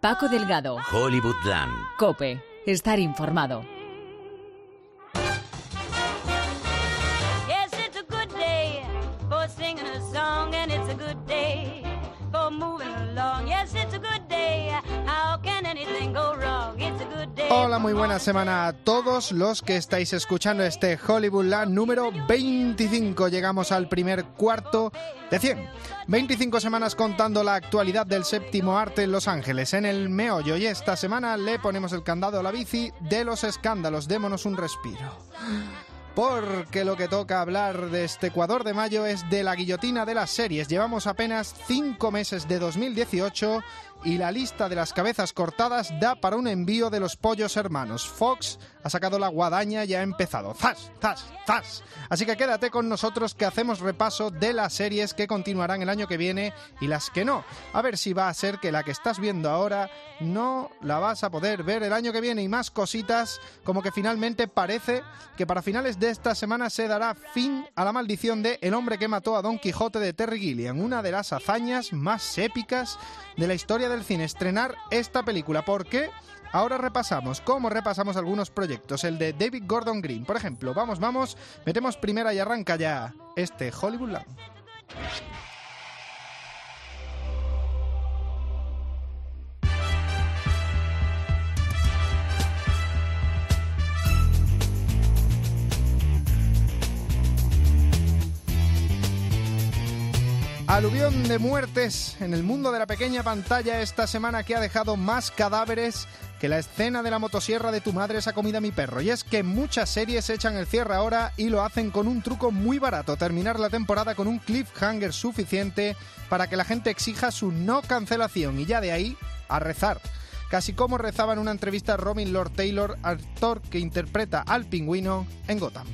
Paco Delgado. Hollywoodland. Cope. Estar informado. Hola, muy buena semana a todos los que estáis escuchando este Hollywoodland número 25. Llegamos al primer cuarto de 100. 25 semanas contando la actualidad del séptimo arte en Los Ángeles, en el meollo. Y esta semana le ponemos el candado a la bici de los escándalos. Démonos un respiro. Porque lo que toca hablar de este Ecuador de mayo es de la guillotina de las series. Llevamos apenas 5 meses de 2018 y la lista de las cabezas cortadas da para un envío de los pollos hermanos. Fox ha sacado la guadaña y ha empezado. ¡Zas! ¡Zas! ¡Zas! Así que quédate con nosotros que hacemos repaso de las series que continuarán el año que viene y las que no. A ver si va a ser que la que estás viendo ahora no la vas a poder ver el año que viene y más cositas como que finalmente parece que para finales de esta semana se dará fin a la maldición de El hombre que mató a Don Quijote de Terry Gilliam, una de las hazañas más épicas de la historia del cine, estrenar esta película. ¿Por qué? Ahora repasamos, como repasamos algunos proyectos, el de David Gordon Green, por ejemplo. Vamos, vamos, metemos primera y arranca ya este Hollywoodland. Aluvión de muertes en el mundo de la pequeña pantalla esta semana que ha dejado más cadáveres que la escena de la motosierra de tu madre esa comida mi perro. Y es que muchas series echan el cierre ahora y lo hacen con un truco muy barato, terminar la temporada con un cliffhanger suficiente para que la gente exija su no cancelación y ya de ahí a rezar. Casi como rezaba en una entrevista Robin Lord Taylor, actor que interpreta al pingüino en Gotham.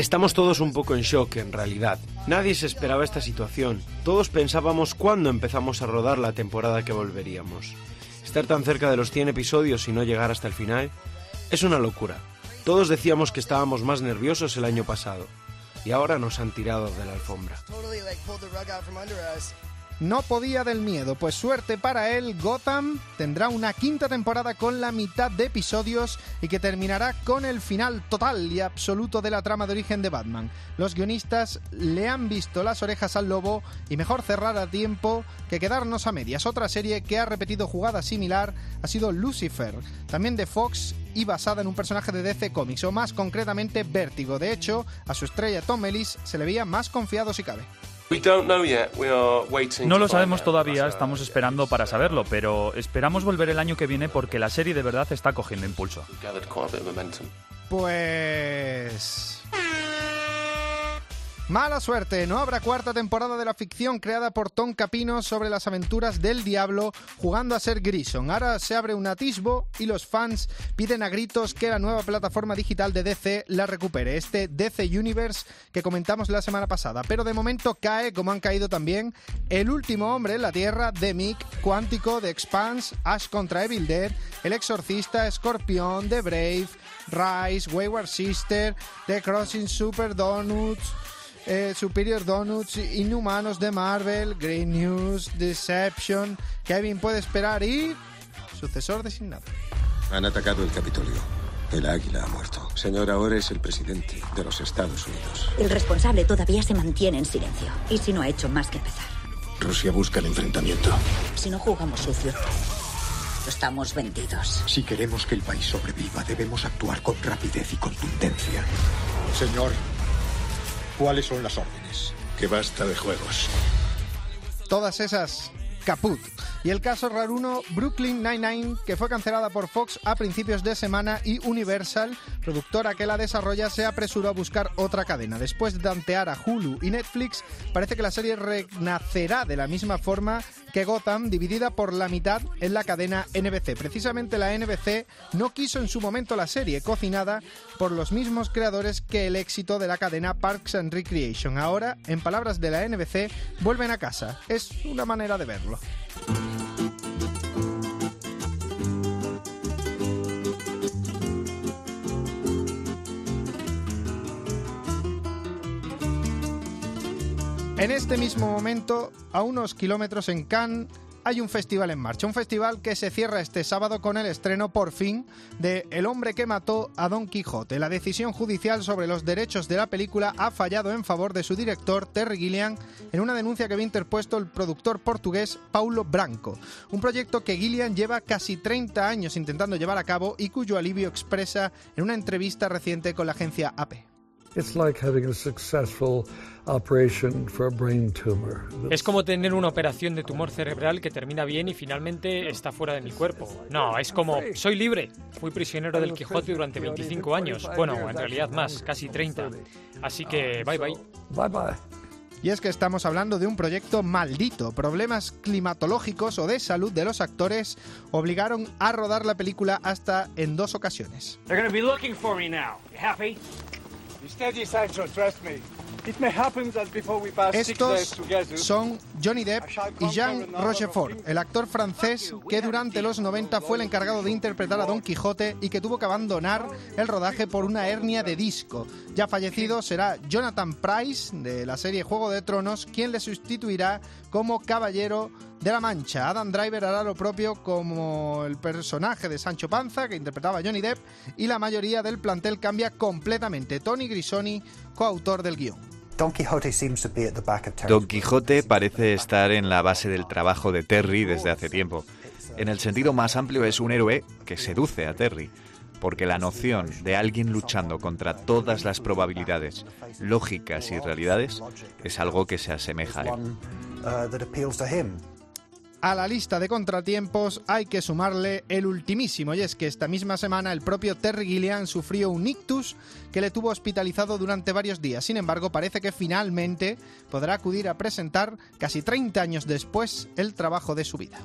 Estamos todos un poco en shock, en realidad. Nadie se esperaba esta situación. Todos pensábamos cuándo empezamos a rodar la temporada que volveríamos. Estar tan cerca de los 100 episodios y no llegar hasta el final es una locura. Todos decíamos que estábamos más nerviosos el año pasado. Y ahora nos han tirado de la alfombra. No podía del miedo, pues suerte para él, Gotham tendrá una quinta temporada con la mitad de episodios y que terminará con el final total y absoluto de la trama de origen de Batman. Los guionistas le han visto las orejas al lobo y mejor cerrar a tiempo que quedarnos a medias. Otra serie que ha repetido jugada similar ha sido Lucifer, también de Fox y basada en un personaje de DC Comics, o más concretamente Vértigo. De hecho, a su estrella Tom Ellis se le veía más confiado si cabe. No lo sabemos todavía, estamos esperando para saberlo, pero esperamos volver el año que viene porque la serie de verdad está cogiendo impulso. Pues... Mala suerte, no habrá cuarta temporada de la ficción creada por Tom Capino sobre las aventuras del diablo jugando a ser Grison. Ahora se abre un atisbo y los fans piden a gritos que la nueva plataforma digital de DC la recupere, este DC Universe que comentamos la semana pasada. Pero de momento cae, como han caído también, El último hombre en la Tierra, The Mick, Cuántico, The Expanse, Ash contra Evil Dead, El Exorcista, Escorpión, The Brave, Rise, Wayward Sister, The Crossing Super Donuts, eh, Superior Donuts, Inhumanos de Marvel, Green News, Deception, Kevin puede esperar y sucesor designado. Han atacado el Capitolio. El águila ha muerto. Señor, ahora es el presidente de los Estados Unidos. El responsable todavía se mantiene en silencio. Y si no ha hecho más que empezar. Rusia busca el enfrentamiento. Si no jugamos sucio, estamos vendidos. Si queremos que el país sobreviva, debemos actuar con rapidez y contundencia. Señor, ¿cuáles son las órdenes? Que basta de juegos. Todas esas caput. Y el caso raruno Brooklyn Nine-Nine, que fue cancelada por Fox a principios de semana y Universal, productora que la desarrolla, se apresuró a buscar otra cadena. Después de tantear a Hulu y Netflix, parece que la serie renacerá de la misma forma que Gotham, dividida por la mitad en la cadena NBC. Precisamente la NBC no quiso en su momento la serie, cocinada por los mismos creadores que el éxito de la cadena Parks and Recreation. Ahora, en palabras de la NBC, vuelven a casa. Es una manera de verlo. En este mismo momento, a unos kilómetros en Cannes, hay un festival en marcha. Un festival que se cierra este sábado con el estreno, por fin, de El hombre que mató a Don Quijote. La decisión judicial sobre los derechos de la película ha fallado en favor de su director, Terry Gilliam, en una denuncia que había interpuesto el productor portugués Paulo Branco. Un proyecto que Gilliam lleva casi 30 años intentando llevar a cabo y cuyo alivio expresa en una entrevista reciente con la agencia AP. Es como tener una operación de tumor cerebral que termina bien y finalmente está fuera de mi cuerpo. No, es como, soy libre. Fui prisionero del Quijote durante 25 años. Bueno, en realidad más, casi 30. Así que, bye bye. Bye bye. Y es que estamos hablando de un proyecto maldito. Problemas climatológicos o de salud de los actores obligaron a rodar la película hasta en dos ocasiones. They're Estos son Johnny Depp y Jean Rochefort, el actor francés que durante los 90 fue el encargado de interpretar a Don Quijote y que tuvo que abandonar el rodaje por una hernia de disco. Ya fallecido será Jonathan Price de la serie Juego de Tronos quien le sustituirá como Caballero de la Mancha. Adam Driver hará lo propio como el personaje de Sancho Panza que interpretaba a Johnny Depp y la mayoría del plantel cambia completamente. Tony Grisoni, coautor del guion. Don Quijote parece estar en la base del trabajo de Terry desde hace tiempo. En el sentido más amplio es un héroe que seduce a Terry, porque la noción de alguien luchando contra todas las probabilidades, lógicas y realidades es algo que se asemeja a él. A la lista de contratiempos hay que sumarle el ultimísimo, y es que esta misma semana el propio Terry Gilliam sufrió un ictus que le tuvo hospitalizado durante varios días. Sin embargo, parece que finalmente podrá acudir a presentar, casi 30 años después, el trabajo de su vida.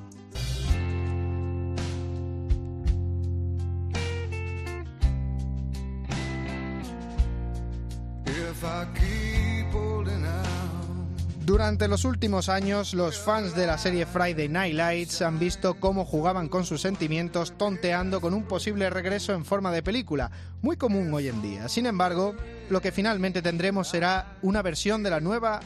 Durante los últimos años, los fans de la serie Friday Night Lights han visto cómo jugaban con sus sentimientos tonteando con un posible regreso en forma de película, muy común hoy en día. Sin embargo, lo que finalmente tendremos será una versión de la nueva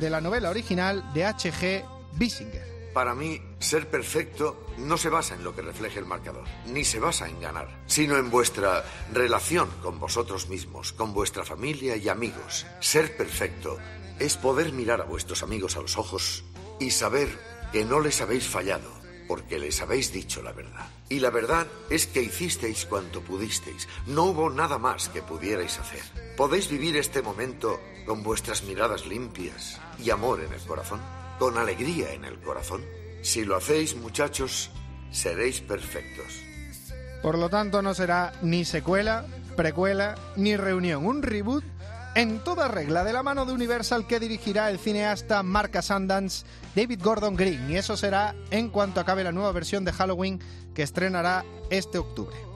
de la novela original de H.G. Bissinger. Para mí, ser perfecto no se basa en lo que refleje el marcador, ni se basa en ganar, sino en vuestra relación con vosotros mismos, con vuestra familia y amigos. Ser perfecto es poder mirar a vuestros amigos a los ojos y saber que no les habéis fallado, porque les habéis dicho la verdad. Y la verdad es que hicisteis cuanto pudisteis, no hubo nada más que pudierais hacer. ¿Podéis vivir este momento con vuestras miradas limpias y amor en el corazón? ¿Con alegría en el corazón? Si lo hacéis, muchachos, seréis perfectos. Por lo tanto, no será ni secuela, precuela, ni reunión, un reboot en toda regla de la mano de Universal que dirigirá el cineasta Marca Sundance, David Gordon Green, y eso será en cuanto acabe la nueva versión de Halloween que estrenará este octubre.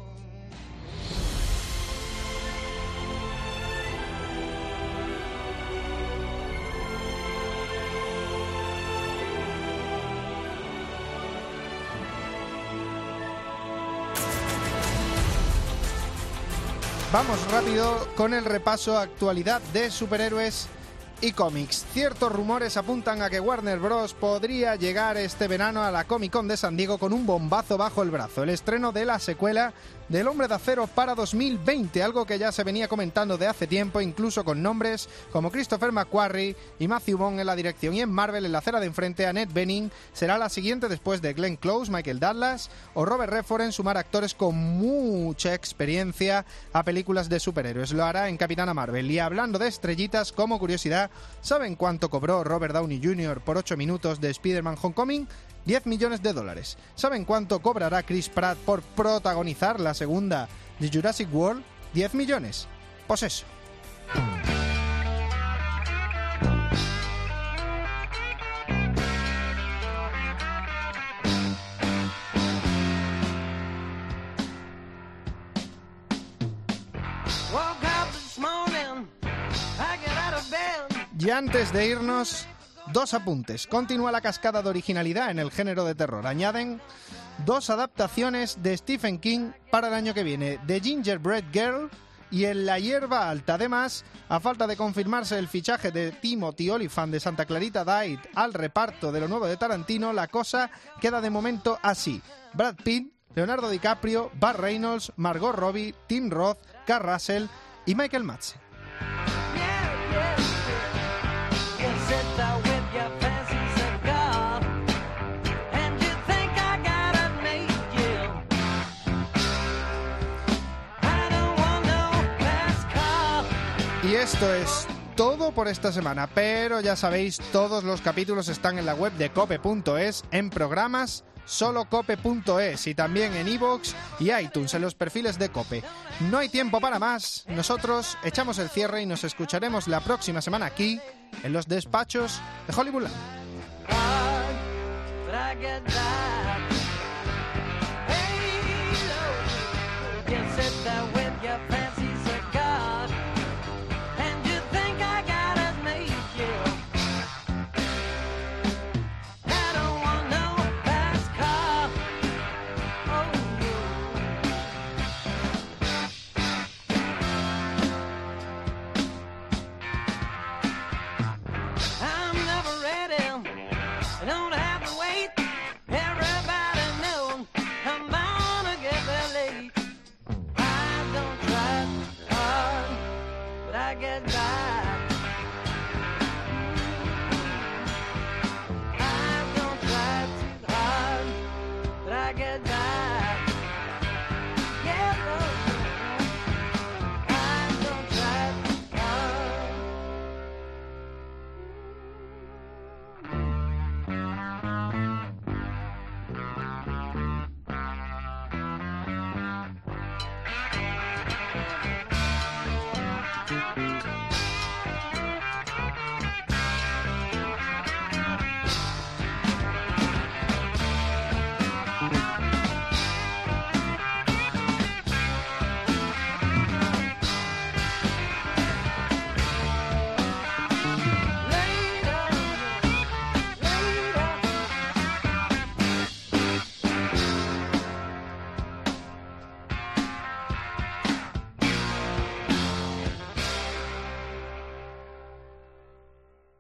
Vamos rápido con el repaso actualidad de superhéroes y cómics. Ciertos rumores apuntan a que Warner Bros. podría llegar este verano a la Comic Con de San Diego con un bombazo bajo el brazo. El estreno de la secuela del Hombre de Acero para 2020, algo que ya se venía comentando de hace tiempo, incluso con nombres como Christopher McQuarrie y Matthew Vaughn en la dirección. Y en Marvel, en la acera de enfrente, Annette Bening será la siguiente después de Glenn Close, Michael Douglas o Robert Redford en sumar actores con mucha experiencia a películas de superhéroes. Lo hará en Capitana Marvel. Y hablando de estrellitas, como curiosidad, ¿saben cuánto cobró Robert Downey Jr. por 8 minutos de Spider-Man Homecoming? 10 millones de dólares. ¿Saben cuánto cobrará Chris Pratt por protagonizar la segunda de Jurassic World? 10 millones. Pues eso. Y antes de irnos, dos apuntes. Continúa la cascada de originalidad en el género de terror. Añaden dos adaptaciones de Stephen King para el año que viene: The Gingerbread Girl y en la hierba alta. Además, a falta de confirmarse el fichaje de Timothy Olyphant de Santa Clarita Diet al reparto de lo nuevo de Tarantino, la cosa queda de momento así. Brad Pitt, Leonardo DiCaprio, Bart Reynolds, Margot Robbie, Tim Roth, Carl Russell y Michael Madsen. Y esto es todo por esta semana, pero ya sabéis, todos los capítulos están en la web de cope.es, en programas solo cope.es y también en iVoox y iTunes, en los perfiles de Cope. No hay tiempo para más, nosotros echamos el cierre y nos escucharemos la próxima semana aquí, en los despachos de Hollywoodland.